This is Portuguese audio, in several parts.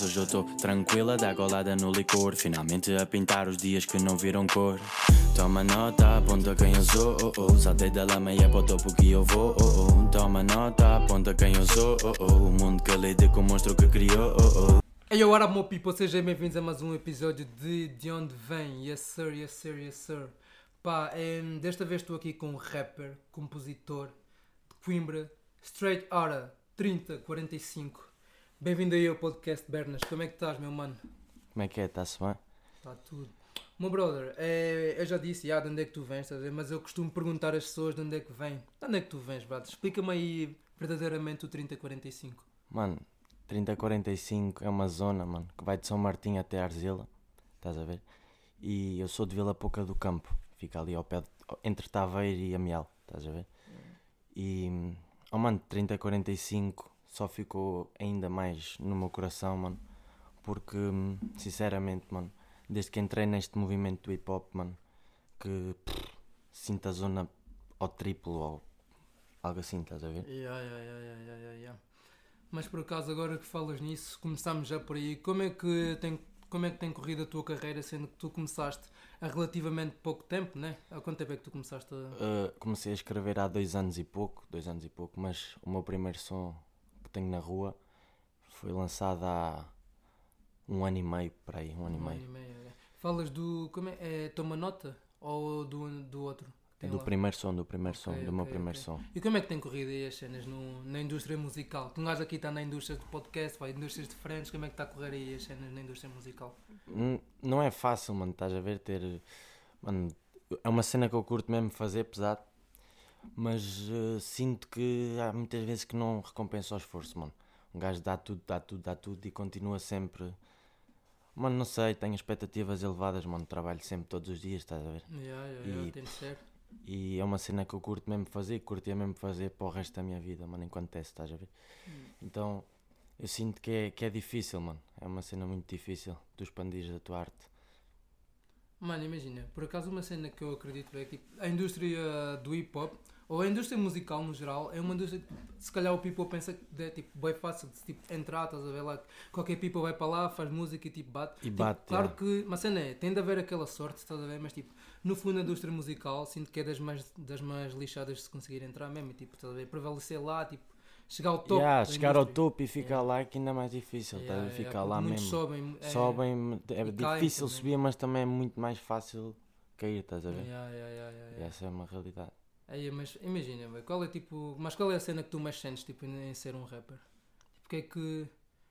Hoje eu tô tranquila, dá golada no licor Finalmente a pintar os dias que não viram cor Toma nota, aponta quem eu sou oh, oh. Saltei da lama e é para o topo que eu vou oh, oh. Toma nota, aponta quem eu sou oh, oh. O mundo que lide com o monstro que criou oh, oh. Hey, what up, meu people? Sejam bem-vindos a mais um episódio de De Onde Vem. Yes, sir, yes, sir, yes, sir. Pá, em, desta vez estou aqui com um rapper, compositor de Coimbra, Straight Outta 3045. Bem-vindo aí ao podcast Bernas. Como é que estás, meu mano? Como é que é? Está-se bem? Está tudo. Meu brother, é, eu já disse, ah, de onde é que tu vens, estás a ver? mas eu costumo perguntar às pessoas de onde é que vêm. De onde é que tu vens, brother? Explica-me aí verdadeiramente o 3045. Mano, 3045 é uma zona, mano, que vai de São Martinho até Arzila, estás a ver? E eu sou de Vila Pouca do Campo, fica ali ao pé, de, entre Taveiro e Amial, estás a ver? E, oh mano, 3045 só ficou ainda mais no meu coração, mano, porque, hum, sinceramente, mano, desde que entrei neste movimento do hip hop, mano, que pff, sinto a zona ao triplo ou algo assim, estás a ver? Yeah, yeah, yeah, yeah, yeah, yeah, yeah. Mas por acaso, agora que falas nisso, começámos já por aí. Como é que tem, como é que tem corrido a tua carreira, sendo que tu começaste há relativamente pouco tempo, né? Há quanto tempo é que tu começaste a. Uh, comecei a escrever há dois anos e pouco, dois anos e pouco, mas o meu primeiro som que tenho na rua foi lançado há um ano e meio, para aí, um ano e Um meio. ano e meio, é. Falas do. Como é? é Toma Nota? Ou do, do outro? Do lá? primeiro som, do primeiro som, Ok, do meu ok, primeiro som. E como é que tem corrido aí as cenas no, na indústria musical? Tu um gajo aqui está na indústria de podcast, vai indústrias diferentes, como é que está a correr aí as cenas na indústria musical? Hum, Não é fácil, mano, estás a ver, ter... Mano, é uma cena que eu curto mesmo fazer, pesado, mas eh, sinto que há muitas vezes que não recompensa o esforço, mano. Um gajo dá tudo, dá tudo, dá tudo e continua sempre... Mano, não sei, tenho expectativas elevadas, mano, trabalho sempre todos os dias, estás a ver? Yeah, yeah, yeah, E- tem de ser. E é uma cena que eu curto mesmo fazer, curtia mesmo fazer para o resto da minha vida, mano, enquanto teste, estás a ver? Então, eu sinto que é, que é difícil, mano. É uma cena muito difícil, tu expandires a tua arte. Mano, imagina, por acaso uma cena que eu acredito é que tipo, a indústria do hip hop, ou a indústria musical no geral, é uma indústria que se calhar o people pensa que é tipo, bem fácil de tipo, entrar, estás a ver lá, qualquer people vai para lá, faz música e tipo bate. E Tipo, bate, claro yeah. que, mas cena é, tem de haver aquela sorte, estás a ver, mas tipo, no fundo a indústria musical sinto que é das mais, das mais lixadas de se conseguir entrar mesmo, e, tipo, estás a ver, prevalecer lá, tipo, chegar ao topo. Yeah, chegar ao topo e ficar Yeah. lá é que ainda é mais difícil, Yeah, ver? yeah, ficar porque lá mesmo. Sobem, é, Sobem, é difícil subir, mas também é muito mais fácil cair, estás a ver? Yeah, yeah. essa é uma realidade. Aí, mas imagina, qual é tipo. Mas qual é a cena que tu mais sentes tipo, em, ser um rapper? Tipo, o que é que.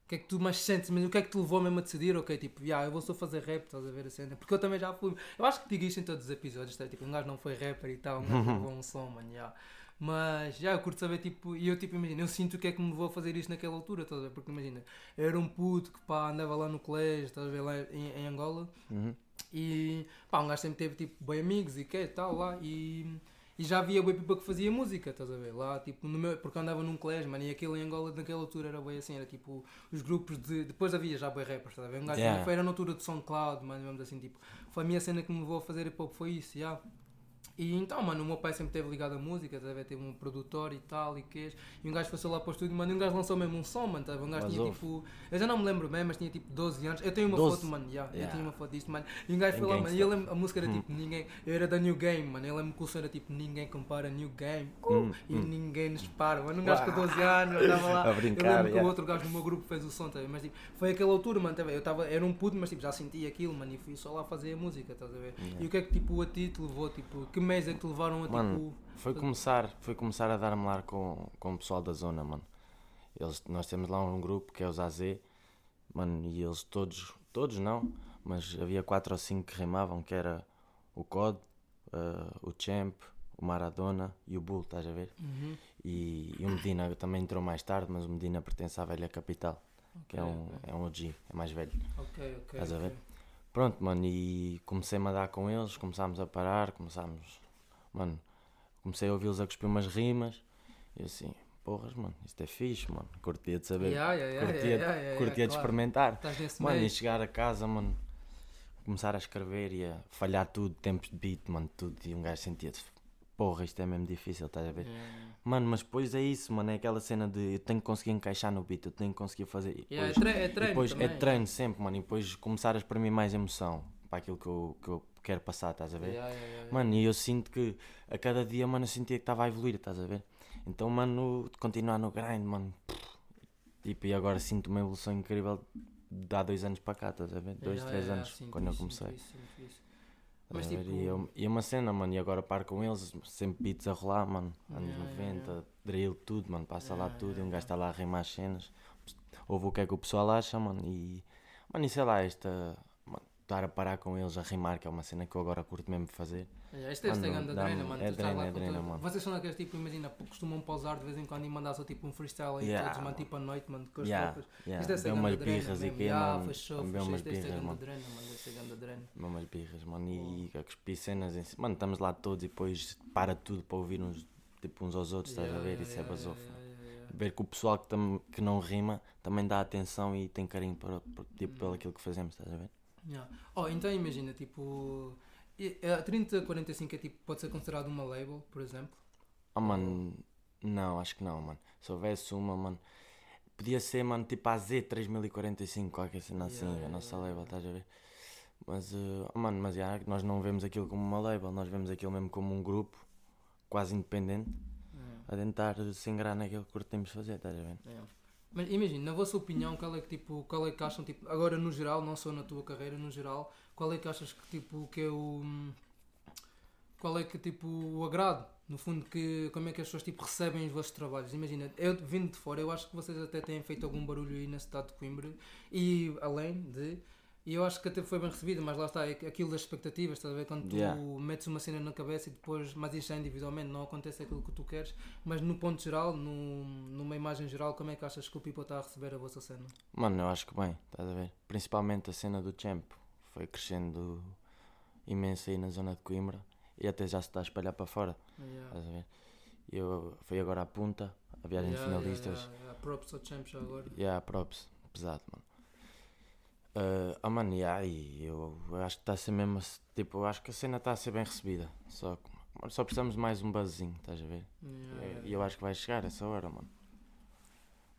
O que é que tu mais sentes? Mas o que é que te levou mesmo a decidir? Ok, tipo, yeah, eu vou só fazer rap, estás a ver a cena? Porque eu também já fui. Eu acho que digo isto em todos os episódios, tá? tipo, um gajo não foi rapper e tal, um gajo levou um som, mano, yeah. Mas já eu curto saber, tipo, e eu tipo, imagina, eu sinto o que é que me levou a fazer isto naquela altura, estás a ver? Porque imagina, eu era um puto que pá, andava lá no colégio, estás a ver, lá em, em Angola, Uhum. e pá, um gajo sempre teve tipo bem amigos e que tal lá e, e já havia bem pipa que fazia música, estás a ver? Lá tipo, no meu, porque eu andava num colégio, mano, e aquele em Angola naquela altura era bem assim, era tipo os grupos de. Depois havia já bem rappers, estás a ver? Um gajo Yeah. foi, era na altura de SoundCloud, mano, vamos assim, tipo, foi a minha cena que me levou a fazer hip hop, foi isso, já. E então, mano, o meu pai sempre esteve ligado à música, ver? Teve um produtor e tal, e queijo. E um gajo foi lá para o estúdio, mano, e um gajo lançou mesmo um som, mano, a ver? Um gajo Mas tinha ouve. tipo. Eu já não me lembro bem, mas tinha tipo 12 anos. Eu tenho uma 12? foto, mano, já. Eu Yeah. tenho uma foto disto, mano. E um gajo foi lá, mano, e eu lembro, a música era Hum. tipo ninguém. Eu era da New Game, mano. Eu lembro que o som era tipo ninguém compara New Game. Uh, Hum, e hum. ninguém nos para, mano. Um gajo com 12 anos, eu estava lá. A brincar, eu lembro que yeah. o outro gajo no meu grupo fez o som, tá mas tipo, foi aquela altura, mano. tá? Eu tava, era um puto, mas tipo, já sentia aquilo, mano. E fui só lá fazer a música, estás a ver? Yeah. E o que é que tipo a ti te levou? Tipo, que mês é que te levaram a Mano, tipo. Foi começar, foi começar a dar-me lá com, com o pessoal da zona, mano. Eles, nós temos lá um grupo que é os AZ, mano, e eles todos, todos não, mas havia quatro ou cinco que rimavam, que era o COD, eh, o Champ, o Maradona e o Bull, estás a ver? Uhum. E, e o Medina também entrou mais tarde, mas o Medina pertence à velha capital, que é um, ok. é um OG, é mais velho. Ok, ok. Estás a ver? Pronto, mano, e comecei-me a dar com eles, começámos a parar, começámos, mano, comecei a ouvi-los a cuspir umas rimas, e assim, porras, mano, isto é fixe, mano, curtia de saber, Yeah, yeah, curtia, yeah, yeah, curtia de claro. experimentar, mano, e meio. chegar a casa, mano, começar a escrever e a falhar tudo, tempos de beat, mano, tudo, e um gajo sentia-se, porra, isto é mesmo difícil, estás a ver? Yeah. Mano, mas depois é isso, mano, é aquela cena de eu tenho que conseguir encaixar no beat, eu tenho que conseguir fazer. E Yeah, é, depois, tre é treino depois também. é treino sempre, mano, e depois começar a exprimir mais emoção para aquilo que eu, que eu quero passar, estás a ver? Yeah, yeah. Mano, e eu sinto que a cada dia, mano, eu sentia que estava a evoluir, estás a ver? Então, mano, continuar no grind, mano. Tipo, e agora sinto uma evolução incrível de há dois anos para cá, estás a ver? Dois, três anos, sinto quando eu isso, sinto comecei. isso, sinto isso. Mas tipo. E, eu- e é uma cena, mano, e agora paro com eles, sempre beats a rolar, mano. Anos Yeah, yeah, 90, yeah. drill, tudo, mano, passa lá Yeah, tudo, yeah, e um gajo está lá a rimar as cenas. Ouve o que é que o pessoal acha, mano, e. Mano, e sei lá, esta. Estar a parar com eles a rimar, que é uma cena que eu agora curto mesmo fazer. Yeah, isto deve ser Mano, grande dá-me- drena, mano. é Tu estás lá drena, é com drena, todo- mano. Vocês são daqueles tipo, imagina, costumam pausar de vez em quando e mandar só tipo um freestyle aí Yeah, todos, mano, tipo à noite, mano, com as Yeah, tropas. yeah. Isto deve ser grande umas drena birras mesmo. quê, Yeah, mano. fechou, fechou. Isto deve ser grande mano. drena, mano, deve ser grande drena. Deu umas birras, mano, e a cuspir cenas em cima. Mano, estamos lá todos e depois para tudo para ouvir uns, tipo, uns aos outros, estás a ver? Isso é yeah. Ver que o pessoal que, tam- que não rima também dá atenção e tem carinho para, para- tipo, Hum. pelo aquilo que fazemos, estás a ver? Yeah. Oh, então imagina, tipo, a 3045 é tipo, pode ser considerado uma label, por exemplo. Ah, mano, não, acho que não, mano. Se houvesse uma, mano, podia ser, mano, tipo a Z3045, qualquer cena assim, Yeah, a yeah, nossa yeah, label, yeah. estás a ver? Mas, eh, ah, mano, mas já, nós não vemos aquilo como uma label, nós vemos aquilo mesmo como um grupo quase independente Yeah. a tentar se engrar naquilo que curtimos fazer, estás a ver? Mas imagina, na vossa opinião, qual é que tipo, qual é que acham, tipo, agora no geral, não só na tua carreira, no geral, qual é que achas que tipo que é o qual é que tipo o agrado, no fundo, que como é que as pessoas tipo recebem os vossos trabalhos? Imagina, eu vindo de fora, eu acho que vocês até têm feito algum barulho aí na cidade de Coimbra e além de e eu acho que até foi bem recebido, mas lá está, é aquilo das expectativas, estás a ver? Quando tu Yeah. metes uma cena na cabeça e depois, mas isto é individualmente, não acontece aquilo que tu queres, mas no ponto geral, no, numa imagem geral, como é que achas que o people está a receber a vossa cena? Mano, eu acho que bem, estás a ver? Principalmente a cena do Champ foi crescendo imenso aí na zona de Coimbra e até já se está a espalhar para fora, Yeah. estás a ver? Eu fui agora à punta, a viagem de Yeah, yeah, finalistas. yeah, yeah. Props ao champ já agora. Yeah, props, pesado, mano. Uh, ah, mano, yeah, e eu, eu acho que está a ser mesmo. ass- Tipo, eu acho que a cena está a ser bem recebida. Só, só precisamos mais um buzzinho, estás a ver? Yeah, E- eu acho que vai chegar essa hora, mano.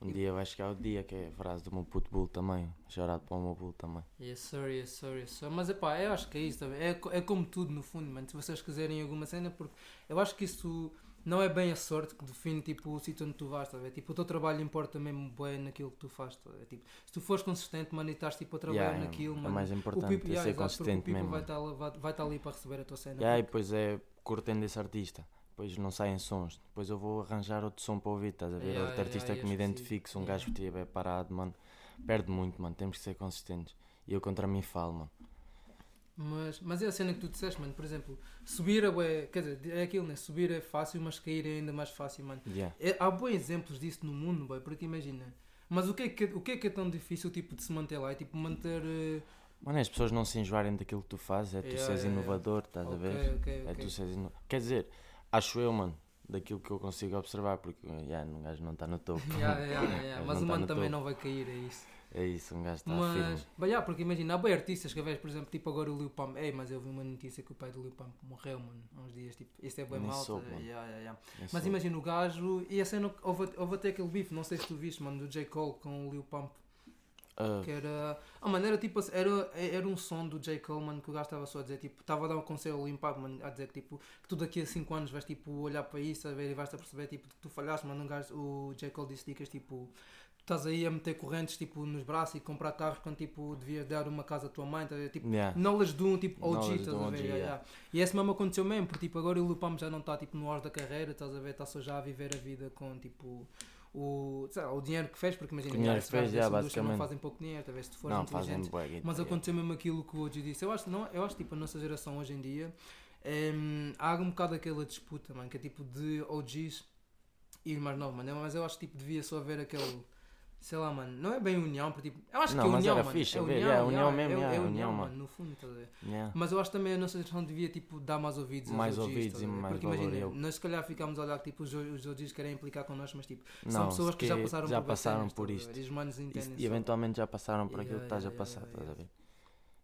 Um dia vai chegar o dia que é a frase do meu puto bull também. Chorado para o meu bull também. Yes sir, yes sir, yes sir. Mas epá, eu acho que é isso também. É, é como tudo no fundo, mano. Se vocês quiserem alguma cena, porque eu acho que isso não é bem a sorte que define tipo, o sítio onde tu vais, tá? Tipo, o teu trabalho importa mesmo bem naquilo que tu fazes, tá? Tipo, se tu fores consistente, mano, e estás tipo a trabalhar Yeah, naquilo, é mano. mais o importante people, é ser exato, o consistente people mesmo. vai estar, vai, vai estar ali para receber a tua cena. Yeah, e porque- depois é curtendo esse artista. Depois não saem sons. Depois eu vou arranjar outro som para ouvir, estás a ver? Yeah, outro artista que me identifique. Se um gajo estiver parado, mano, perde muito, mano. Temos que ser consistentes. E eu contra mim falo, mano. Mas, mas é a cena que tu disseste, mano. Por exemplo, subir é, bué- quer dizer, é aquilo, né? Subir é fácil, mas cair é ainda mais fácil, mano. Yeah. É- há bons exemplos disso no mundo, boy, porque imagina. Mas o que, é que, o que é que é tão difícil tipo, de se manter lá? É tipo manter. eh, Mano, é as pessoas não se enjoarem daquilo que tu fazes, é tu Yeah, seres yeah, inovador, estás a ok, ver? ok, É ok. tu seres ino... Quer dizer, acho eu, mano, daquilo que eu consigo observar, porque yeah, um gajo não está no topo. Yeah, yeah, yeah, Mas o tá mano no também topo. não vai cair, é isso. É isso, um gajo está Mas, firme. but yeah, porque imagina, há bem artistas que vês, por exemplo, tipo agora o Lil Pump. Ei, mas eu vi uma notícia que o pai do Lil Pump morreu, mano, há uns dias. Tipo, isto é bem mal. soube. Yeah, yeah, Mas só- imagina o gajo, e a cena, houve, houve até aquele bife, não sei se tu viste, mano, do J. Cole com o Lil Pump. Ah, Que era. Ah, mano, era tipo. Era, era um som do J. Cole, mano, que o gajo estava só a dizer, tipo, estava a dar um conselho ao Impact, mano, a dizer que, tipo, que tu daqui a 5 anos vais, tipo, olhar para isso, a ver e vais-te a perceber, tipo, que tu falhaste, mano. Um gajo, o J. Cole disse dicas, tipo, estás aí a meter correntes, tipo, nos braços e comprar carros quando, tipo, devias dar uma casa à tua mãe, tá a ver? Tipo, yeah. knowledge de um, tipo, OG, Knowledge estás a ver? OG, Yeah, yeah. E esse mesmo aconteceu mesmo, porque, tipo, agora o Pump já não está, tipo, no auge da carreira, estás a ver? Está só já a viver a vida com, tipo... O, lá, o dinheiro que fez, porque imagina, O dinheiro que fez, já, indústria não basicamente. fazem pouco dinheiro, talvez se tu fores Não, inteligente. Mas aconteceu mesmo aquilo que o OG disse. Eu acho, não, eu acho tipo a nossa geração hoje em dia há um bocado aquela disputa, mano, que é tipo de OGs e os mais novos, mano. Mas eu acho que tipo, devia só haver aquele. Sei lá, mano, não é bem união, porque tipo, eu acho Não, que é união, mano. fixe, é união, yeah, união mesmo, é, yeah, é união, união, mano. no fundo, ver? Yeah. Mas eu acho também a nossa geração devia tipo, dar mais ouvidos Mais ouvidos a e mais Porque imagina, eu- nós se calhar ficámos a olhar que tipo, os, os OGs querem implicar connosco, mas tipo, Não, são pessoas se que já que- passaram já por passaram cenas, por isto. ver? E E, e eventualmente já passaram por aquilo que estás a passar, estás a ver?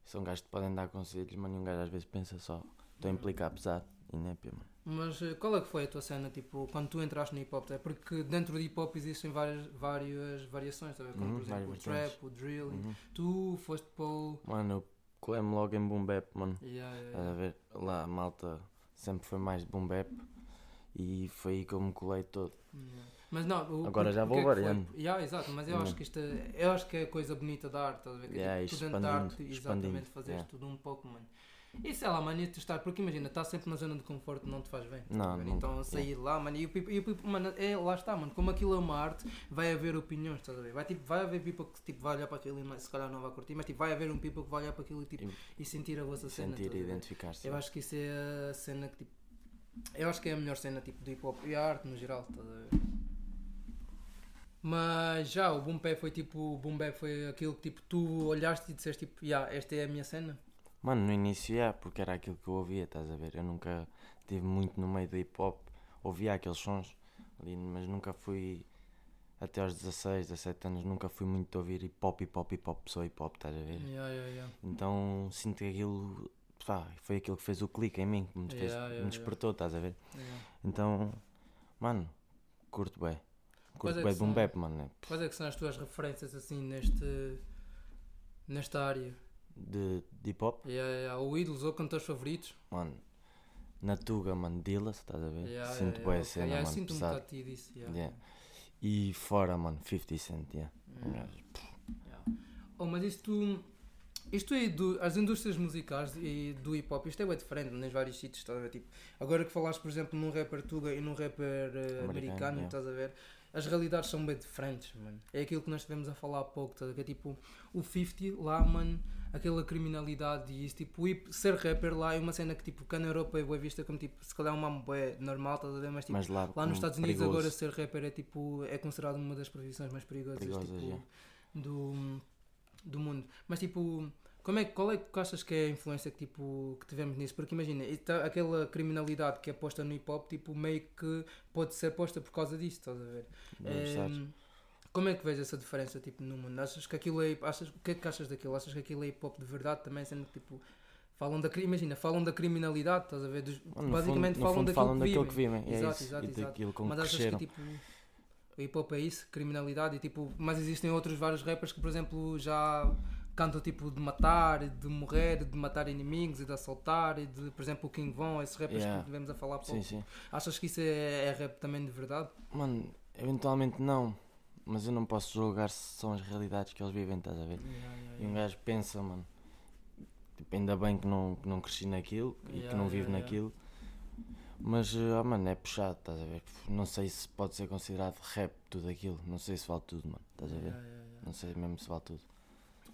São gajos que podem dar conselhos, mas um gajo às vezes pensa só, estou a implicar pesado. inépia, mano. Mas eh, qual é que foi a tua cena, tipo, quando tu entraste no hip hop? É porque dentro do hip hop existem várias, várias variações, ver? como Uhum, por exemplo o trap, o drill. Uhum. Tu foste para o. Mano, eu colei-me logo em boom bap, mano. Yeah, yeah, Estás a yeah. ver? Lá a malta sempre foi mais de boom bap e foi aí que eu me colei todo. Yeah. Mas não, o, Agora já vou é variando. Yeah, exato, mas eu Hum. acho que isto é, eu acho que é a coisa bonita da arte, estás a ver? Que Yeah, tipo, tu dentro da arte, exatamente, fazeres yeah. tudo um pouco, mano. E sei lá, mano, e tu estar, porque imagina, estar sempre na zona de conforto não te faz bem. Não, nunca, Então sair lá, mano, e o people, e o people- mano, é, lá está, mano, como aquilo é uma arte, vai haver opiniões, estás a ver? Vai, tipo, vai haver people que tipo, vai olhar para aquilo e não- se calhar não vai curtir, mas tipo, vai haver um people que vai olhar para aquilo e, tipo, e sentir a vossa cena. Sentir e identificar-se. Eu acho que isso é a cena que tipo. Eu acho que é a melhor cena tipo, do hip hop e a arte no geral, estás a ver? Mas já, o boom bap foi tipo. O boom bap foi aquilo que tipo, tu olhaste e disseste tipo, yeah, esta é a minha cena. Mano, no início é, porque era aquilo que eu ouvia, estás a ver? Eu nunca estive muito no meio do hip hop, ouvia aqueles sons, mas nunca fui, até aos 16, 17 anos, nunca fui muito de ouvir hip hop, hip hop, hip hop, só hip hop, estás a ver? Yeah, yeah, yeah. Então sinto que aquilo, pá, foi aquilo que fez o clique em mim, que me, fez, me despertou, estás a ver? Então, mano, curto bem. Curto é bem boom bap, mano. né? Quais é que são as tuas referências assim neste. nesta área? De, de hip hop, Yeah, yeah. Ou ídolos ou cantores favoritos? mano. Na Tuga, mano, Dillas, estás a ver? Yeah, Sinto yeah, bem yeah, a cena, okay. Mano, sinto um pesado. bocado de ti disso. Yeah. E fora, mano, 50 Cent, yeah. Um Yeah. Yeah. Oh, mas isto, isto é do, as indústrias musicais e do hip hop, isto é bem diferente nos vários sítios, estás a ver? Tipo, agora que falaste, por exemplo, num rapper tuga e num rapper eh, Americano, americano, estás a ver? As realidades são bem diferentes, mano. É aquilo que nós estivemos a falar há pouco, ver? Que é tipo, o 50 lá, mano, aquela criminalidade e isso, tipo, ser rapper lá é uma cena que, tipo, cá na Europa é boa vista como, tipo, se calhar é uma bué normal, ver? Mas, tipo, Mas lá, Lá nos Estados Unidos perigoso. agora ser rapper é tipo é considerado uma das profissões mais perigosas, Perigosas, tipo, yeah. do, do mundo. Mas tipo, como é, qual é que achas que é a influência que, tipo, que tivemos nisso? Porque imagina, isto- aquela criminalidade que é posta no hip hop, tipo, meio que pode ser posta por causa disso, estás a ver? É, como é que vês essa diferença tipo, no mundo? Achas que aquilo é. Achas, o que é que achas daquilo? Achas que aquilo é hip hop de verdade também, sendo que tipo. Falam da, imagina, falam da criminalidade, estás a ver? Dos- no basicamente fundo, falam fundo daquilo falam que daquilo que vivem. É Exato, isso. exato, e exato. daquilo com Mas achas cresceram. que tipo o hip hop é isso, criminalidade e tipo, mas existem outros vários rappers que por exemplo já cantam tipo de matar, de morrer, de matar inimigos e de assaltar e de, por exemplo, o King Von, esses rappers Yeah. que tivemos a falar pouco. Sim, sim. Achas que isso é, é rap também de verdade? Mano, eventualmente não. Mas eu não posso julgar se são as realidades que eles vivem, estás a ver? E um gajo pensa, mano, tipo, ainda bem que não, que não cresci naquilo e que Yeah, não vivo yeah, yeah. naquilo. Mas, ah, mano, é puxado, estás a ver? Não sei se pode ser considerado rap tudo aquilo. Não sei se vale tudo, mano. Estás a ver? Yeah, yeah, yeah. Não sei mesmo se vale tudo.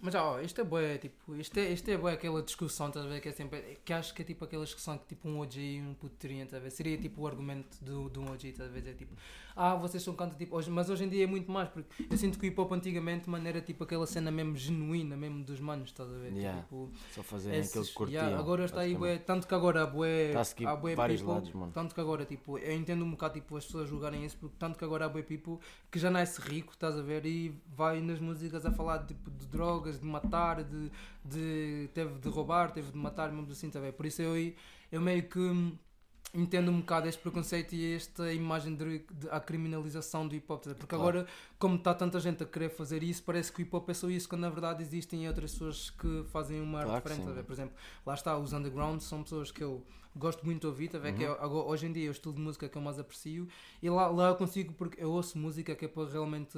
Mas ó, isto é boa, tipo, isto é, isto é boa aquela discussão, estás a ver, que é sempre, que acho que é tipo aquela discussão que tipo um OG e um puto teriam, estás a ver, seria tipo o argumento do, do um OG, estás a ver, é tipo, ah, vocês são canto tipo, hoje, mas hoje em dia é muito mais, porque eu sinto que o hip hop antigamente, mano, era tipo aquela cena mesmo genuína, mesmo dos manos, estás a ver, Yeah. tipo, Só fazerem esses- aquilo que curtiam. yeah, agora está aí, bué, tanto que agora há bué, seguir há bué vários people, lados, mano. tanto que agora, tipo, eu entendo um bocado, tipo, as pessoas julgarem isso, porque tanto que agora há bué people que já nasce rico, estás a ver, e vai nas músicas a falar, tipo, de drogas, de matar, de, de teve de roubar, teve de matar, mesmo assim, tá a ver, por isso eu, eu meio que entendo um bocado este preconceito e esta imagem de, de a criminalização do hip hop, tá porque Claro. agora, como está tanta gente a querer fazer isso, parece que o hip hop é só isso, quando na verdade existem outras pessoas que fazem uma arte Claro que diferente, sim, tá mano. por exemplo, lá está, os underground são pessoas que eu gosto muito de ouvir, tá que é, Uhum. agora, hoje em dia é o estilo de música que eu mais aprecio e lá, lá eu consigo, porque eu ouço música que é para realmente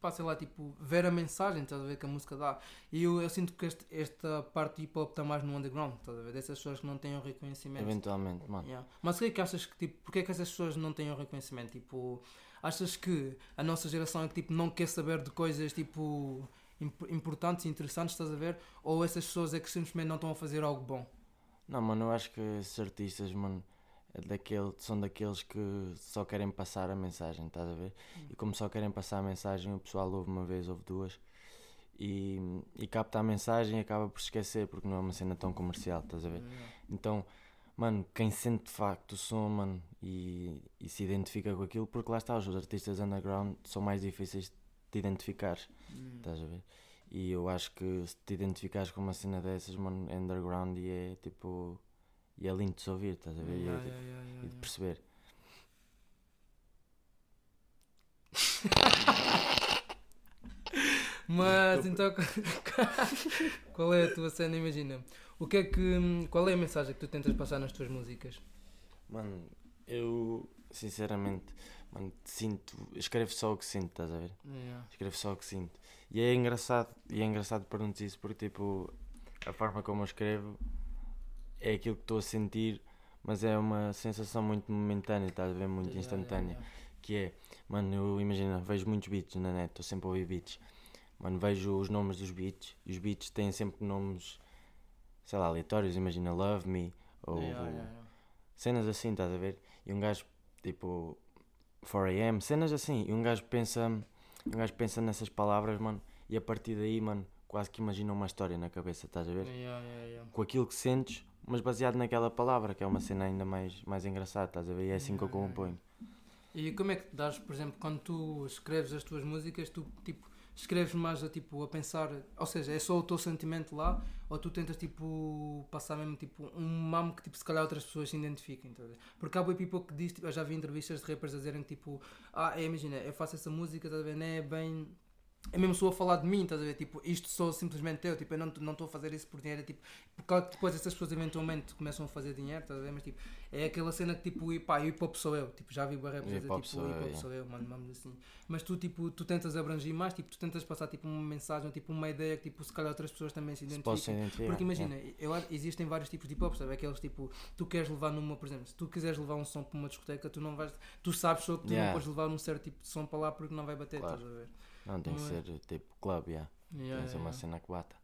pá, sei lá, tipo, ver a mensagem, estás a ver, que a música dá. E eu, eu sinto que este- esta parte do hip hop está mais no underground, estás a ver, dessas pessoas que não têm o reconhecimento. Eventualmente, mano. Yeah. Mas o que é que achas que, tipo, porque é que essas pessoas não têm o reconhecimento? Tipo, achas que a nossa geração é que, tipo, não quer saber de coisas, tipo, imp- importantes e interessantes, estás a ver? Ou essas pessoas é que simplesmente não estão a fazer algo bom? Não, mano, eu acho que esses artistas, mano, daquele, são daqueles que só querem passar a mensagem, estás a ver? E como só querem passar a mensagem, o pessoal ouve uma vez, ouve duas e, e capta a mensagem e acaba por esquecer porque não é uma cena tão comercial, estás a ver? Então, mano, quem sente de facto o som, mano, e, e se identifica com aquilo, porque lá está, os artistas underground são mais difíceis de identificar, Hum. estás a ver? E eu acho que se te identificares com uma cena dessas, mano, é underground e é tipo. E é lindo de se ouvir, estás a ver? E- Yeah, yeah, yeah, yeah, e de perceber. Mas então qual é a tua cena? Imagina, o que é que qual é a mensagem que tu tentas passar nas tuas músicas? Mano, eu sinceramente, mano, sinto, escrevo só o que sinto, estás a ver? Yeah. Escrevo só o que sinto. E é engraçado, e é engraçado perguntar isso porque tipo, a forma como eu escrevo é aquilo que estou a sentir, mas é uma sensação muito momentânea, estás a ver? Muito instantânea. Que é, mano, eu imagina, vejo muitos beats na net, estou sempre a ouvir beats. Mano, vejo os nomes dos beats e os beats têm sempre nomes, sei lá, aleatórios, imagina Love Me ou cenas assim, estás a ver? E um gajo, tipo, 4am, cenas assim, e um gajo pensa, um gajo pensa nessas palavras, mano, e a partir daí, mano, quase que imagina uma história na cabeça, estás a ver? Yeah, yeah, yeah. Com aquilo que sentes, mas baseado naquela palavra, que é uma cena ainda mais, mais engraçada, estás a ver? E é assim que eu componho. E como é que te dás, por exemplo, quando tu escreves as tuas músicas, tu tipo escreves mais a tipo a pensar, ou seja, é só o teu sentimento lá, ou tu tentas tipo passar mesmo tipo um mamo que tipo se calhar outras pessoas se identifiquem, ver? Porque há boi people que diz, tipo, eu já vi entrevistas de rappers a dizerem tipo, ah, é, imagina, eu faço essa música, tá a ver, não é bem é mesmo só a falar de mim, estás a ver? Tipo, isto sou simplesmente eu, tipo, eu não não estou a fazer isso por dinheiro, é tipo, porque depois essas pessoas eventualmente começam a fazer dinheiro, estás a ver? Mas tipo, é aquela cena que tipo, e pá, hip hop sou eu, tipo, já vi o rap dizer Hip hop tipo, sou hip hop sou eu, mano, vamos assim. Mas tu tipo, tu tentas abranger mais, tipo, tu tentas passar tipo uma mensagem, tipo uma ideia que tipo, se calhar outras pessoas também se Se identificam. posso identificar. Porque imagina, yeah. eu, existem vários tipos de hip hop, sabe? Aqueles tipo, tu queres levar numa, por exemplo, se tu quiseres levar um som para uma discoteca, tu não vais, tu sabes só que tu Yeah. não podes levar um certo tipo de som para lá porque não vai bater, Claro. estás a ver? Não, tem que é? ser tipo club, yeah. Yeah, tem que ser uma yeah, cena que bata.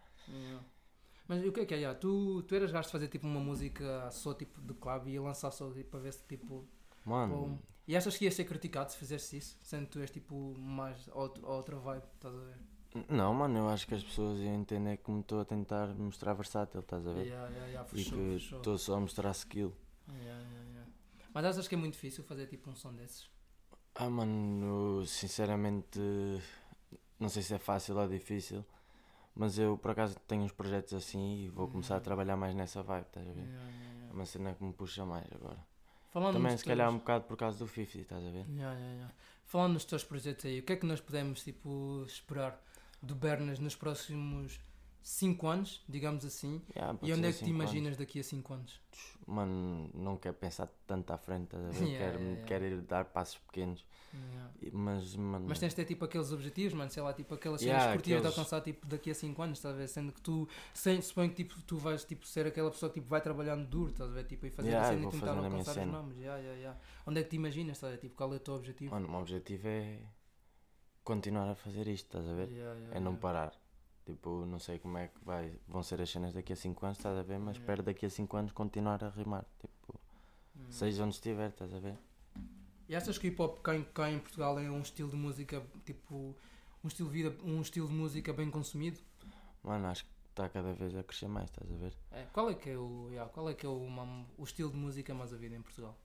Mas o que é que é? yeah, Tu, tu eras gajo de fazer tipo uma música só tipo de club e lançar só tipo, para ver se tipo. Mano, Bom, e achas que ias ser criticado se fizesse isso? Sendo tu és tipo mais outro, outra vibe, estás a ver? não, mano, eu acho que as pessoas iam entender que me estou a tentar mostrar versátil, estás a ver? Yeah, yeah, yeah, e que estou só a mostrar skill. Yeah, yeah, yeah. Mas achas que é muito difícil fazer tipo um som desses? Ah, mano, sinceramente, não sei se é fácil ou difícil, mas eu por acaso tenho uns projetos assim e vou começar a Uhum. trabalhar mais nessa vibe, estás a ver? Yeah, yeah, É yeah. uma cena que me puxa mais agora. Falando Também, se calhar, um teus- bocado por causa do 50, estás a ver? Falando nos teus projetos aí, o que é que nós podemos tipo, esperar do Bernas nos próximos 5 anos, digamos assim? E onde é que te cinco anos. imaginas daqui a 5 anos? Mano, não quero pensar tanto à frente, estás a ver? Yeah, quero, yeah, quero ir dar passos pequenos. Yeah. Mas, mano, Mas tens de ter tipo aqueles objetivos, mano, sei lá, tipo aquelas cenas Yeah, que curtias de aqueles- alcançar tipo, daqui a 5 anos, estás a ver? Sendo que tu, sem, suponho que tipo, tu vais tipo, ser aquela pessoa que tipo, vai trabalhando duro, estás a ver? Tipo, e fazer Yeah, a cena e tentar alcançar os nomes. Yeah, yeah, yeah. Onde é que te imaginas, estás a ver? Tipo, qual é o teu objetivo? mano, o meu objetivo é continuar a fazer isto, estás a ver? É não parar. Tipo, não sei como é que vai, vão ser as cenas daqui a 5 anos, estás a ver? Mas Yeah. espero daqui a 5 anos continuar a rimar. Tipo, Hum. seja onde estiver, estás a ver? E achas que o hip hop cá em, cá em Portugal é um estilo de música, tipo, um estilo de vida, um estilo de música bem consumido? Mano, acho que está cada vez a crescer mais, estás a ver? É, qual é que é o, yeah, qual é que é o, o estilo de música mais ouvido em Portugal?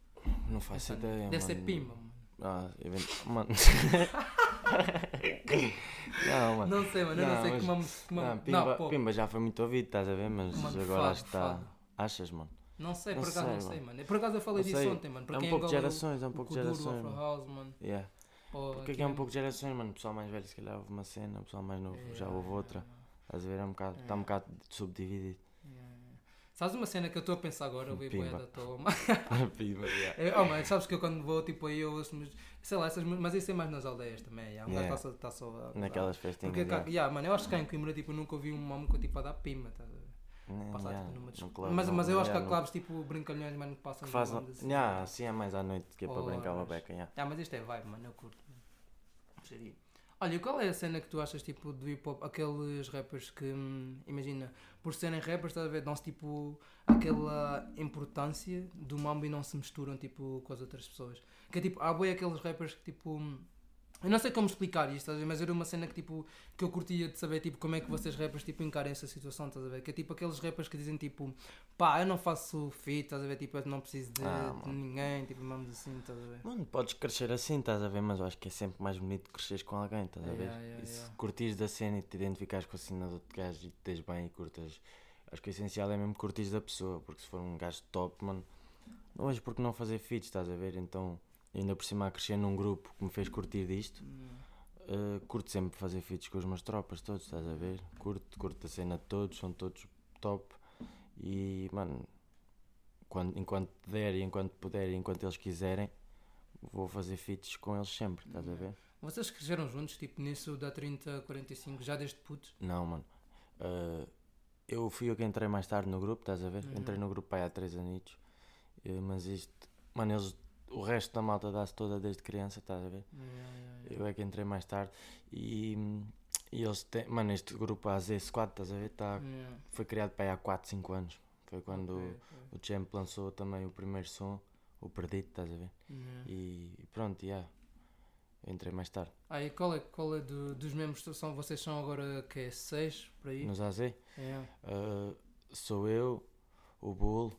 Não faço Essa- ideia. Deve ser mano. Pimba, mano. Ah, event... mano. não, mano. Não sei, mano, eu não, Não, sei mas- que que mam- Não, Pimba, não, Pimba já foi muito ouvido, estás a ver? Mas mano, agora fado, acho que está. fado. Achas, mano? Não sei, por acaso não sei, mano. Por acaso eu falei disso ontem, mano. É Porque um em pouco de gerações, é um pouco de gerações. Yeah. Porque é que é um pouco de gerações, mano. O pessoal mais velho, se calhar, houve uma cena, o pessoal mais novo já houve outra. Estás a ver? É um está um bocado subdividido. Sabes uma cena que eu estou a pensar agora? Eu vi boia da toa, mas... Pimba, yeah. É, oh, mano, sabes que eu quando vou, tipo, aí eu ouço, sei lá, essas, mas isso é mais nas aldeias também, yeah. um gajo Yeah. está só, tá só a. Naquelas festinhas. Porque, yeah. yeah, mano, eu acho que cá em Coimbra, tipo, nunca ouvi um mamuco, tipo, a dar pima, estás a ver? Passar, yeah, tipo, numa disco- mas, mas eu acho que há clubes, tipo, brincalhões, mano, que passam Que fazem. assim. Yeah, assim é mais à noite que é para brincar uma beca. Yeah. Ah, mas isto é vibe, mano, eu curto. Seria. Olha, qual é a cena que tu achas, tipo, do hip hop, aqueles rappers que, hum, imagina, por serem rappers, estás a ver, dão-se, tipo, aquela importância do mambo e não se misturam, tipo, com as outras pessoas. Que é, tipo, há boi aqueles rappers que, tipo, hum, eu não sei como explicar isto, mas era uma cena que, tipo, que eu curtia de saber, tipo, como é que vocês rappers, tipo, encarem essa situação, estás a ver, que é, tipo, aqueles rappers que dizem, tipo, pá, eu não faço feat, estás a ver, tipo, eu não preciso de, Ah, de ninguém, tipo, vamos assim, estás a ver. Mano, podes crescer assim, estás a ver? Mas eu acho que é sempre mais bonito cresceres com alguém, estás a ver? Yeah, yeah, e se yeah. curtires da cena e te identificares com a cena do outro gajo e te tens bem e curtas acho que o essencial é mesmo curtir da pessoa, porque se for um gajo top, mano, não vejo porque não fazer feats, estás a ver? Então, ainda por cima a crescer num grupo que me fez curtir disto, uh, curto sempre fazer feats com os meus tropas todos, estás a ver? Curto, curto a cena de todos, são todos top e, mano, quando, enquanto der e enquanto puder e enquanto eles quiserem, vou fazer feats com eles sempre, estás a ver? Vocês cresceram juntos, tipo, nisso da 30 45, já desde putos? Não, mano. Uh, eu fui eu que entrei mais tarde no grupo, estás a ver? Uhum. Entrei no grupo aí há 3 anos. mas isto, mano, eles, o resto da malta dá-se toda desde criança, estás a ver? Yeah, yeah, yeah. Eu é que entrei mais tarde. E, e eles têm, mano, este grupo AZ Squad, estás a ver? Tá, Yeah. foi criado para aí há 4, 5 anos. Foi quando Ok, o Champ lançou também o primeiro som, o Perdido, estás a ver? Yeah. E, e pronto, já. Eu entrei mais tarde. Ah, e qual é, qual é do- dos membros são? Vocês são agora que é? Seis por aí? Nos AZ, Yeah. uh, sou eu, o Bull,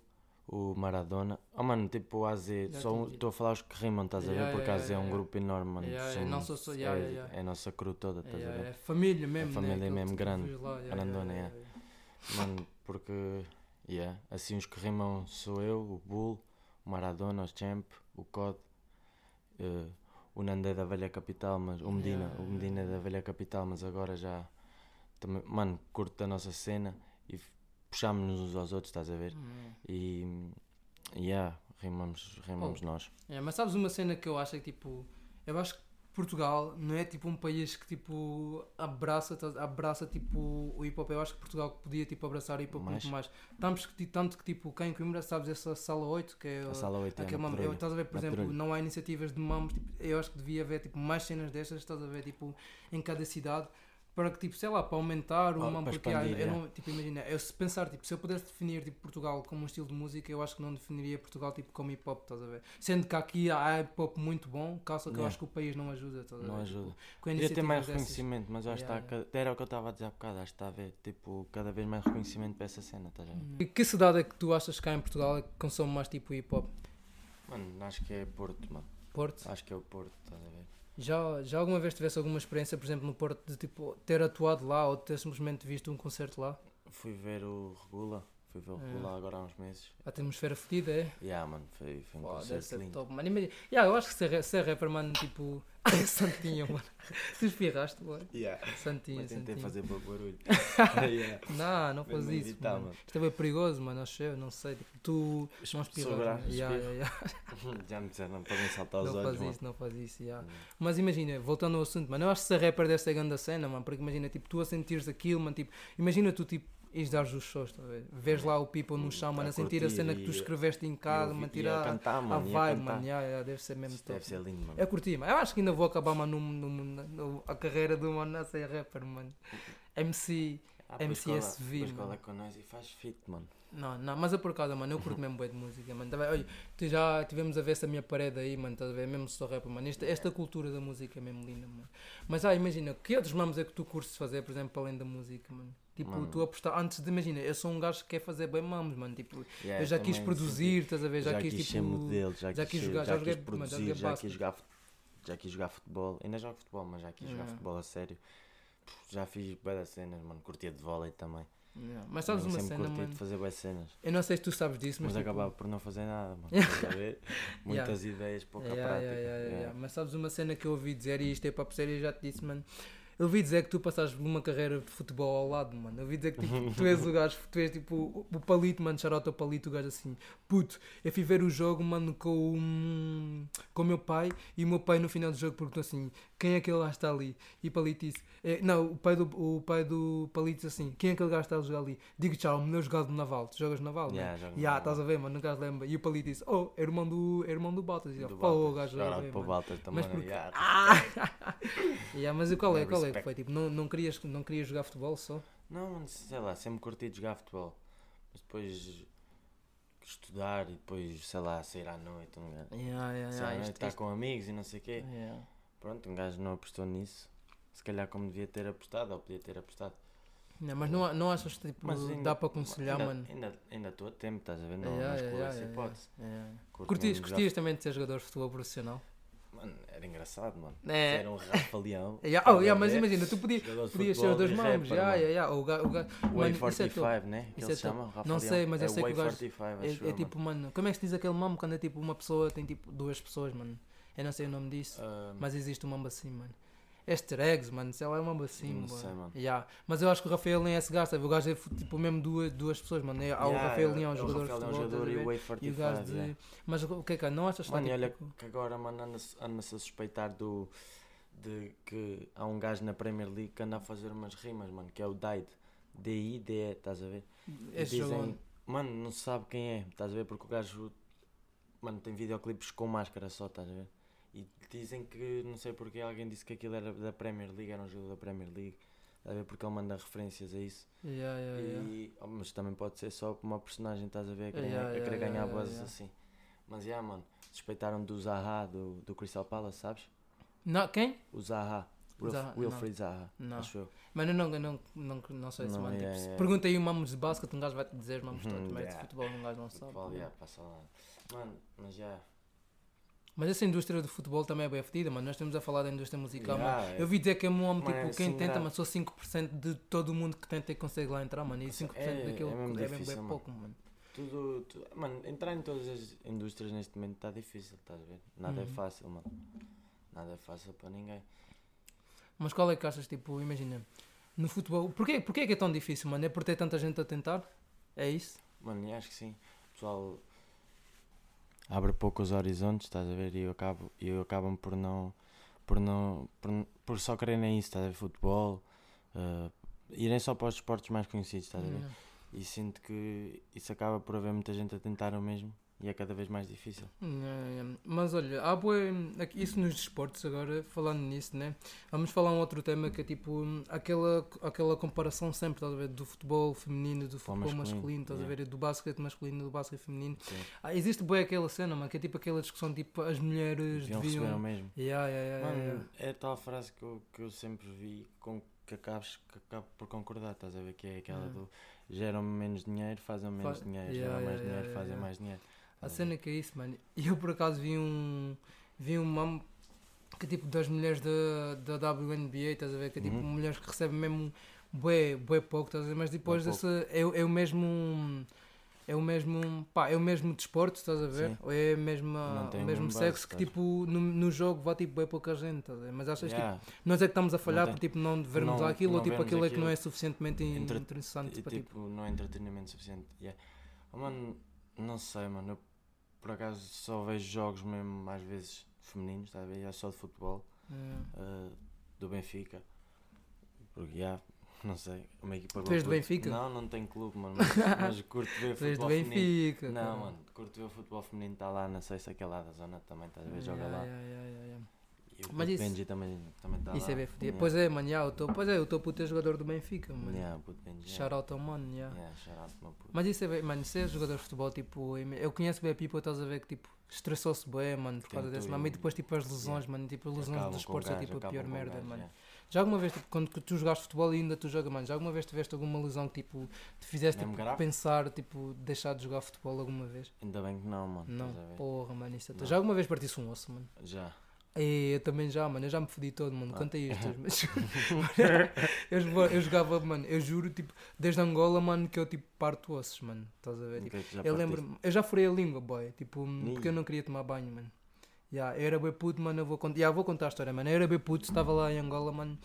o Maradona. Oh mano, tipo o AZ, estou a falar os que rimam, estás a ver? Yeah, Porque yeah, AZ é um yeah. grupo enorme, mano. Yeah, yeah, não sou yeah, é, yeah, yeah. é a nossa crew toda, estás Yeah, a ver? é família mesmo, família né? é mesmo grande, lá, yeah, grandona, yeah, yeah. yeah, Mano, porque, yeah, assim os que rimam sou eu, o Bull, o Maradona, o Champ, o COD, eh, o Nandé é da Velha Capital, mas o Medina, Yeah, o Medina é da Velha Capital, mas agora já, também, mano, curto da nossa cena e puxámos-nos uns aos outros, estás a ver? yeah. E, yeah, rimamos, rimamos nós. É, mas sabes uma cena que eu acho é que tipo. Eu acho que Portugal não é tipo um país que tipo abraça, abraça tipo o hip hop. Eu acho que Portugal podia tipo abraçar o hip hop muito mais. Tanto que, tanto que tipo, quem em Coimbra, sabes essa sala 8 que é. A sala 8 é mam- eu, estás a ver, por Na exemplo, não há iniciativas de mamos, tipo, eu acho que devia haver tipo, mais cenas destas, estás a ver, tipo, em cada cidade, para que, tipo, sei lá, para aumentar o para porque há- expandir, eu é. não, tipo, imagina, eu se pensar, tipo, se eu pudesse definir tipo, Portugal como um estilo de música, eu acho que não definiria Portugal tipo como hip hop, estás a ver? Sendo que aqui há hip hop muito bom, calça que eu acho que o país não ajuda, estás a ver? Não Tipo, ajuda. Podia ter mais dessas. reconhecimento, mas acho que está, era o que eu estava a dizer há bocado, acho que está a ver, tipo, cada vez mais reconhecimento para essa cena, estás a ver? E que cidade é que tu achas que cá em Portugal é que consome mais tipo hip hop? Mano, acho que é Porto, mano. Porto? Acho que é o Porto, estás a ver? Já, já alguma vez tivesse alguma experiência, por exemplo, no Porto, de tipo, ter atuado lá ou ter simplesmente visto um concerto lá? Fui ver o Regula, fui ver o É. Regula agora há uns meses. A atmosfera fedida, é? Yeah, mano, foi, foi um concerto ser lindo. top, mano. Imagina- Yeah, eu acho que ser, ser rapper, mano, tipo. Santinho, mano. Tu espirraste, mano. Yeah. Santinho, Mas tentei Santinho. fazer pouco barulho. yeah. Não, não faz isso. evitar, mano. mano. Isto é bem perigoso, mano. Acho eu, não sei. Tipo, tu não espirras. Sobrar. Yeah, yeah, yeah. Já me disseram, não podem saltar os Não olhos, faz mano. isso, não faz isso. yeah. Hum. Mas imagina, voltando ao assunto, mano, eu acho que ser rapper deve ser grande a cena, mano, porque imagina, tipo, tu a sentires aquilo, mano, tipo, imagina tu, tipo, ires dar os shows? Vês lá o people no chão, mano, a, sentir a cena que tu e- escreveste em E casa, mano, e a tirar cantar, a mano, e a vibe, cantar. mano, yeah, yeah, deve ser mesmo top. deve ser lindo, mano. Eu curti, mano. Eu acho que ainda vou acabar, mano, no, no, no- a carreira do mano a ser rapper, mano. MC. Ah, MCSV, cola mano. com nós e faz fit, mano. Não, não, mas eu por acaso, mano, eu curto mesmo bem de música, mano. Tá? Olha, tu já tivemos a ver essa minha parede aí, mano, estás a ver? Mesmo só rapper, mano. Esta, esta cultura da música é mesmo linda, mano. Mas, ah, imagina, que outros mamos é que tu curtes fazer, por exemplo, além da música, mano? Tipo, Mano. tu apostar, antes de, imagina, eu sou um gajo que quer fazer bem mamos, mano. Tipo, Yeah, eu já quis produzir, estás a ver? Já, já quis, quis tipo. ser modelo, já, já quis, jogar- já já joguei- já produzir, joguei já basquete. quis jogar já quis jogar futebol, ainda jogo futebol, mas já quis jogar Yeah. futebol a sério. Já fiz bué das cenas, mano, curtia de vôlei também. Yeah. Mas sabes uma cena, curti mano? de fazer bué cenas. Eu não sei se tu sabes disso, mas. Mas tipo, acabava por não fazer nada, mano. A? Muitas ideias, pouca prática. Mas sabes uma cena que eu ouvi dizer, e isto é para sério, eu já te disse, mano. Eu ouvi dizer que tu passaste por uma carreira de futebol ao lado, mano. Eu ouvi dizer que tipo, tu és o gajo, tu és tipo o, o palito, mano, charota ao palito, o gajo assim, puto, eu fui ver o jogo, mano, com, o- com o meu pai, e o meu pai no final do jogo perguntou assim, quem é aquele gajo que está ali? E o palito disse, eh, não, o pai, do, o pai do palito disse assim, quem é aquele gajo que está a jogar ali? Digo tchau, o meu jogado de naval, tu jogas naval, né? Yeah, jogo Ya, naval. estás a ver, mano, nunca se lembra. E o palito disse, oh, é irmão do, é irmão do Baltas. E o Baltas. gajo já mano. Baltas também. Mas porque- yeah. Ya, mas e qual é, Yeah, qual é que foi? Tipo, não, não, querias, não querias jogar futebol só? Não, sei lá, sempre curti de jogar futebol. Mas depois estudar e depois, sei lá, sair à noite. Um gajo, ya, noite, isto- estar com amigos e não sei o quê. Pronto, um gajo não apostou nisso. Se calhar como devia ter apostado, ou podia ter apostado. Ya, mas não, não achas que tipo, ainda- dá para aconselhar, ainda, mano? Ainda ainda estou a tempo, estás a ver? Não, Ya, não ya, excluo ya, essa ya. hipótese. Curto Curtias, curtias também de ser jogador de futebol profissional? Mano, era engraçado, mano. É. Era um Rafa Leão. Yeah, oh, yeah, mas imagina, tu podia, Jogador de podias ser os dois mãos. Yeah, yeah, yeah. O ga- o ga- mano, é 45, top. né? Que Isso ele é. Rafa Não sei, mas eu sei que o gajo- 45, É, é tipo, mano, como é que se diz aquele mambo quando é tipo uma pessoa tem tipo duas pessoas, mano? Eu não sei o nome disso. Ah, mas existe um mambo assim, mano. Easter eggs, mano, sei lá, é um mambo assim, Não mano. sei, mano. Yeah. Mas eu acho que o Rafael nem é esse gajo, sabe? O gajo é tipo mesmo duas, duas pessoas, mano. É, há o yeah, Rafael Leão, é o jogador de futebol, jogador, estás a e o ver? Way E o gajo 45, de. yeah. Mas o que é que é? Não achas que Mano, está olha tipo. que agora, mano, anda-se anda-se a suspeitar do. de que há um gajo na Premier League que anda a fazer umas rimas, mano, que é o Dide. D-I-D-E, estás a ver? Esse jogo. Mano, não se sabe quem é, estás a ver? Porque o gajo. Mano, tem videoclipes com máscara só, estás a ver? E dizem que, não sei porque, alguém disse que aquilo era da Premier League, era um jogo da Premier League, a ver? Porque ele manda referências a isso. Yeah, yeah, yeah. E, oh, mas também pode ser só uma personagem, estás a ver? A querer, Yeah, a yeah, querer yeah, ganhar yeah, yeah. assim. Mas, yeah, mano, suspeitaram do Zaha, do, do Crystal Palace, sabes? Não, quem? O Zaha. Zaha, Wilfried Zaha, Não. acho eu. Mano, não, não, não, não sei se, mano. yeah, tipo, yeah. pergunta aí o mamos de basquete, um gajo vai te dizer os mamos todos, mas de yeah. futebol um gajo não sabe. Futebol, yeah, passa lá. Mano, mas já. Mas essa indústria do futebol também é bem fedida, mano. Nós estamos a falar da indústria musical, Yeah, mano. é- Eu vi dizer que é um homem, tipo, é quem assim, tenta, grave. mas só 5% de todo mundo que tenta e consegue lá entrar, mano. E 5% É- daquilo é é, mesmo difícil, bem mano. pouco, mano. Tudo, tu- Mano, entrar em todas as indústrias neste momento está difícil, estás a ver? Nada é Uhum. fácil, mano. Nada é fácil para ninguém. Mas qual é que achas, tipo, imagina, no futebol, porquê, porquê é que é tão difícil, mano? É por ter tanta gente a tentar? É isso? Mano, acho que sim. O pessoal abre pouco os horizontes, estás a ver? E eu acabo, eu acabam por não. Por, não por, por só quererem isso, estás a ver? Futebol, eh, irem só para os esportes mais conhecidos, estás a ver? Yeah. E sinto que isso acaba por haver muita gente a tentar o mesmo e é cada vez mais difícil. Yeah, yeah. Mas olha, há aqui- isso nos desportos agora, falando nisso, né? Vamos falar um outro tema que é tipo aquela, aquela comparação sempre, estás a ver, do futebol feminino, do futebol masculino, masculino, estás a yeah. ver, do basquete masculino, do basquete feminino. Sim. Ah, existe bué aquela cena, mano, que é tipo aquela discussão, tipo, as mulheres Deviam deviam... mesmo. Yeah, yeah, yeah, Mano, yeah. é tal frase que eu, que eu sempre vi com que acabes que acabo por concordar, estás a ver? Que é aquela Yeah. do geram menos dinheiro, fazem menos Fa- dinheiro, Yeah, geram mais yeah, dinheiro, yeah, fazem yeah. mais dinheiro. A cena que é isso, mano. E eu por acaso vi um. Vi um mamo que é tipo das mulheres da, da WNBA, estás a ver? Que é tipo Uhum. mulheres que recebem mesmo bué, bué pouco, estás a ver? Mas depois Bué desse. É, é o mesmo. É o mesmo. Pá, é o mesmo desporto, estás a ver? Sim. Ou é mesma, o mesmo mesmo sexo que base, tipo no, no jogo vai tipo bué pouca gente, estás a ver? Mas achas Yeah, tipo. Nós é que estamos a falhar por tipo não vermos não- aquilo ou tipo vermos aquilo é que não aquilo. é suficientemente Entre- interessante e para tipo. tipo, não é entretenimento suficiente. Yeah. Oh, mano, não sei, mano. Eu por acaso só vejo jogos mesmo às vezes femininos, estás a ver? É só de futebol. Uh, do Benfica. Porque, já, não sei, uma equipa Tu és do. Benfica? Não, não tenho clube, mano, mas, mas curto ver és do futebol feminino. Benfica. Não, mano, curto ver o futebol feminino, está lá na sexta, que é lá da zona também, estás a ver, joga Yeah, lá. yeah, yeah, o Mas isso- Benji também também está lá. Isso é bem fodido. Yeah. Pois é, mano, yeah, o teu, pois é, o teu puto é jogador do Benfica, mano. Yeah, puto Benji. Shout out ao mano, yeah. Yeah, shout out, meu puto. Mas isso é bem, mano, se és jogador de futebol, tipo, eu conheço bem a people, estás a ver que tipo, estressou-se bem, mano, por causa desse, mano, e depois tipo as lesões, mano, tipo, as lesões Acabam dos com o esportes é tipo a pior merda, gajo, mano. Já alguma vez, tipo, quando tu jogaste futebol e ainda tu jogas, mano, já alguma vez tiveste alguma lesão que tipo, te fizeste tipo, pensar, tipo, deixar de jogar futebol alguma vez? Ainda bem que não, mano. Não, porra, mano, isso é. Já alguma vez partiste um osso, mano? Já. E eu também já, mano, eu já me fodi todo, mano. Ah. Conta isto, mas eu, jo- eu jogava, mano, eu juro, tipo, desde Angola, mano, que eu tipo parto ossos, mano. Estás a ver? Tipo, é eu lembro eu já furei a língua, boy, tipo, Ih. porque eu não queria tomar banho, mano. Yeah, eu era bem puto, mano, eu vou, cont- yeah, vou contar a história, mano. Eu era bem puto, estava lá em Angola, mano.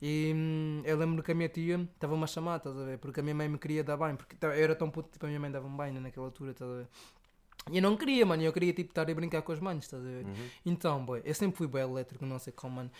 E hum, eu lembro que a minha tia estava-me a chamar, estás a ver? Porque a minha mãe me queria dar banho, porque eu era tão puto, tipo, a minha mãe dava-me banho naquela altura, estás a ver? E eu não queria, mano, eu queria tipo estar a brincar com as mães, estás a ver? Uhum. Então, boy, eu sempre fui bem elétrico, não sei como, mano.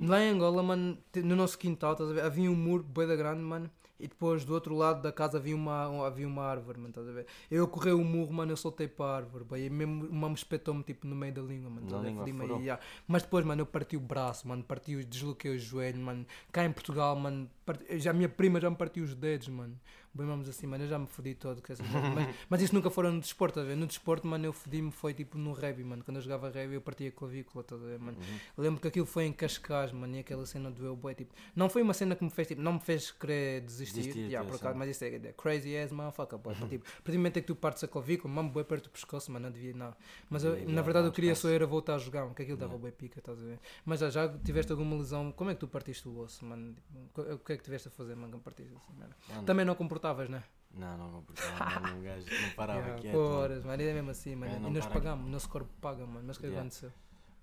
Lá em Angola, mano, no nosso quintal, estás a ver? Havia um muro bem da grande, mano. E depois do outro lado da casa havia uma, um- havia uma árvore, mano, estás a ver? Eu corri o murro, mano, eu soltei para a árvore, boy. E mesmo uma me espetou-me tipo no meio da língua, mano. Ver? língua, furou. yeah. Mas depois, mano, eu parti o braço, mano, parti, o- desloquei o joelho, mano. Cá em Portugal, mano, Parti- Já a minha prima já me partiu os dedos, mano. Bem, vamos assim, mano, eu já me fodi todo. com essas merdas. mas, mas isso nunca foram no desporto, a ver? No desporto, mano, eu fodi-me foi tipo no rugby, mano. Quando eu jogava rugby, eu partia a clavícula, estás a ver, mano? Uhum. Lembro que aquilo foi em Cascais, mano, e aquela cena doeu bué, tipo, não foi uma cena que me fez, tipo, não me fez querer desistir, Desistir, yeah, por acaso, mas isso é, é crazy as motherfucker, boy, tipo, partir do momento em que tu partes a clavícula, mano, bué perto do pescoço, mano, não devia, não, mas eu, Devia, na verdade não, eu queria só era voltar a jogar, porque aquilo dava Yeah. bué pica, estás a ver, mas já, já tiveste alguma lesão, como é que tu partiste o osso, mano, Tipo, o que é que tiveste a fazer, mano, quando partiste assim? Mano, Também não comportavas, né? Não, não comportava, mano, um gajo não parava Yeah, quieto. mano. Horas, mano, é mesmo assim, mano, É, e nós pagamos, o nosso corpo paga, mano, mas o que é Yeah. aconteceu?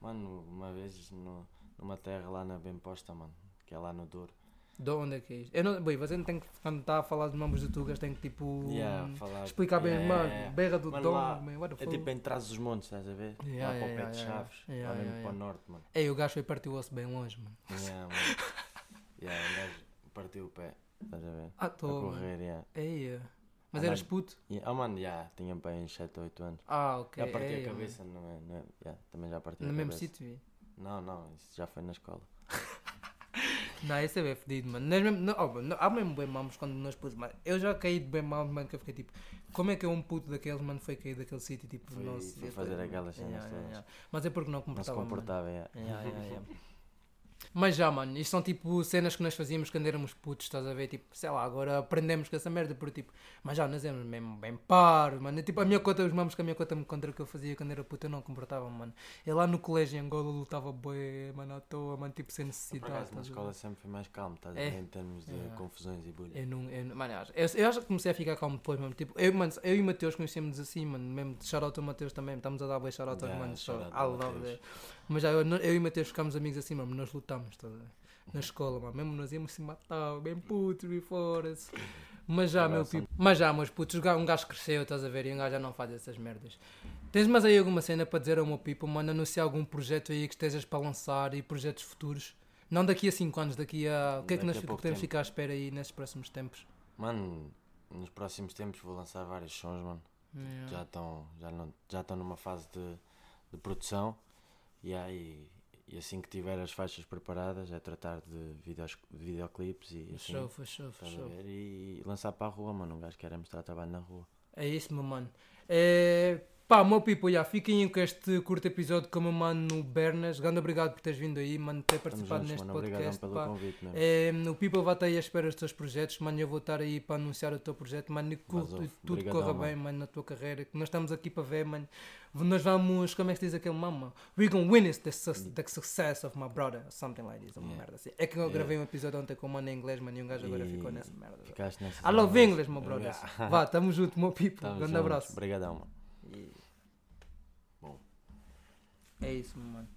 Mano, uma vez no, numa terra lá na Bem Posta, mano, que é lá no Douro. De onde é que é isto? Eu não, bem, você não tem que, quando está a falar de nomes de Tugas, tem que tipo Yeah, falar- explicar bem, Yeah, mano, yeah, yeah. berra do Mano, Dom, lá man, what the É tipo em trás dos montes, estás a ver? Yeah, lá para o yeah, pé de yeah, Chaves, yeah, lá mesmo yeah, para o yeah. norte, mano. Ei, o gajo foi partir o osso bem longe, mano. Yeah, mano. yeah, o gajo partiu o pé, estás a ver? Ah, A tô, mano. correr, yeah. Ei, mas eras puto? Yeah, Oh, mano, yeah, tinha bem 7 ou 8 anos. Ah, ok. já parti a mano. cabeça, não é? Não é? Yeah, também já parti No a mesmo cabeça. sítio? Não, não, isso já foi na escola. Não, esse é bem fedido, mano. Nós mesmo, não, oh, mano, há mesmo bem mamos quando nós putos, mano. Eu já caí de bem mal, mano, que eu fiquei tipo, como é que é um puto daqueles, mano, foi cair daquele sítio, tipo, Foi- nossa, foi eu fazer aquelas cenas. Mas é porque não Não se comportava, mano. comportava, yeah. Yeah, yeah, yeah. Mas já, mano, isto são tipo cenas que nós fazíamos quando éramos putos, estás a ver? Tipo, sei lá, agora aprendemos com essa merda, por tipo, mas já nós éramos mesmo bem paros, mano. Tipo, a minha conta, os mamos que a minha conta me contra o que eu fazia quando era puto, eu não comportava, mano. Eu lá no colégio em Angola lutava bem, mano, à toa, mano, tipo, sem Por necessidade. acaso, na escola sempre fui mais calmo, estás a É. ver? Em termos de Yeah. confusões e bullying. Eu não, eu, mano, eu, acho- eu, acho que comecei a ficar calmo depois, mano. Tipo, eu, mano, eu e o Mateus conhecemos assim, mano. Mesmo shout out ao Mateus também. Estamos a dar bem shout out aos Yeah, manos. shout só. out Mas já eu, eu e o Mateus ficámos amigos assim, mano. Nós lutamos, estás a ver? Na escola, mano. Mesmo nós íamos se matar, bem putos e fora-se. Mas já, meu pipo. Mas já, meus putos, um gajo cresceu, estás a ver? E um gajo já não faz essas merdas. Tens mais aí alguma cena para dizer ao meu pipo, mano? Anunciar algum projeto aí que estejas para lançar e projetos futuros? Não daqui a 5 anos, daqui a. O que é que nós podemos tempo. ficar à espera aí nesses próximos tempos? Mano, nos próximos tempos vou lançar vários sons, mano. Yeah. Já estão já não, já estão numa fase de, de produção. E aí, e assim que tiver as faixas preparadas, é tratar de videos, videoclipes e assim. Fechou, fechou, estás a fechou. ver? E lançar para a rua, mano. Um gajo quer é mostrar trabalho na rua. É isso, meu mano. É... Pá, meu people, já, fiquem com este curto episódio com o meu mano Bernas. Grande obrigado por teres vindo aí, mano, ter participado juntos, neste mano. Podcast. pelo pá. convite. É, o People vai estar aí à espera dos teus projetos, mano. Eu vou estar aí para anunciar o teu projeto, mano. Que Mas, tudo corra bem, mano, na tua carreira. Que nós estamos aqui para ver, mano. Nós vamos, como é que se diz aquele mama? We're gonna witness the, su- the success of my brother, something like this. Uma Yeah. merda assim. É que eu Yeah. gravei um episódio ontem com o mano em inglês, mano, e um gajo agora E ficou nessa merda. Ficaste nessa I love English, meu brother. Yeah. Vá, tamo junto, meu people. Tamo Grande juntos. abraço. Obrigadão, mano. Bom. É isso, mano.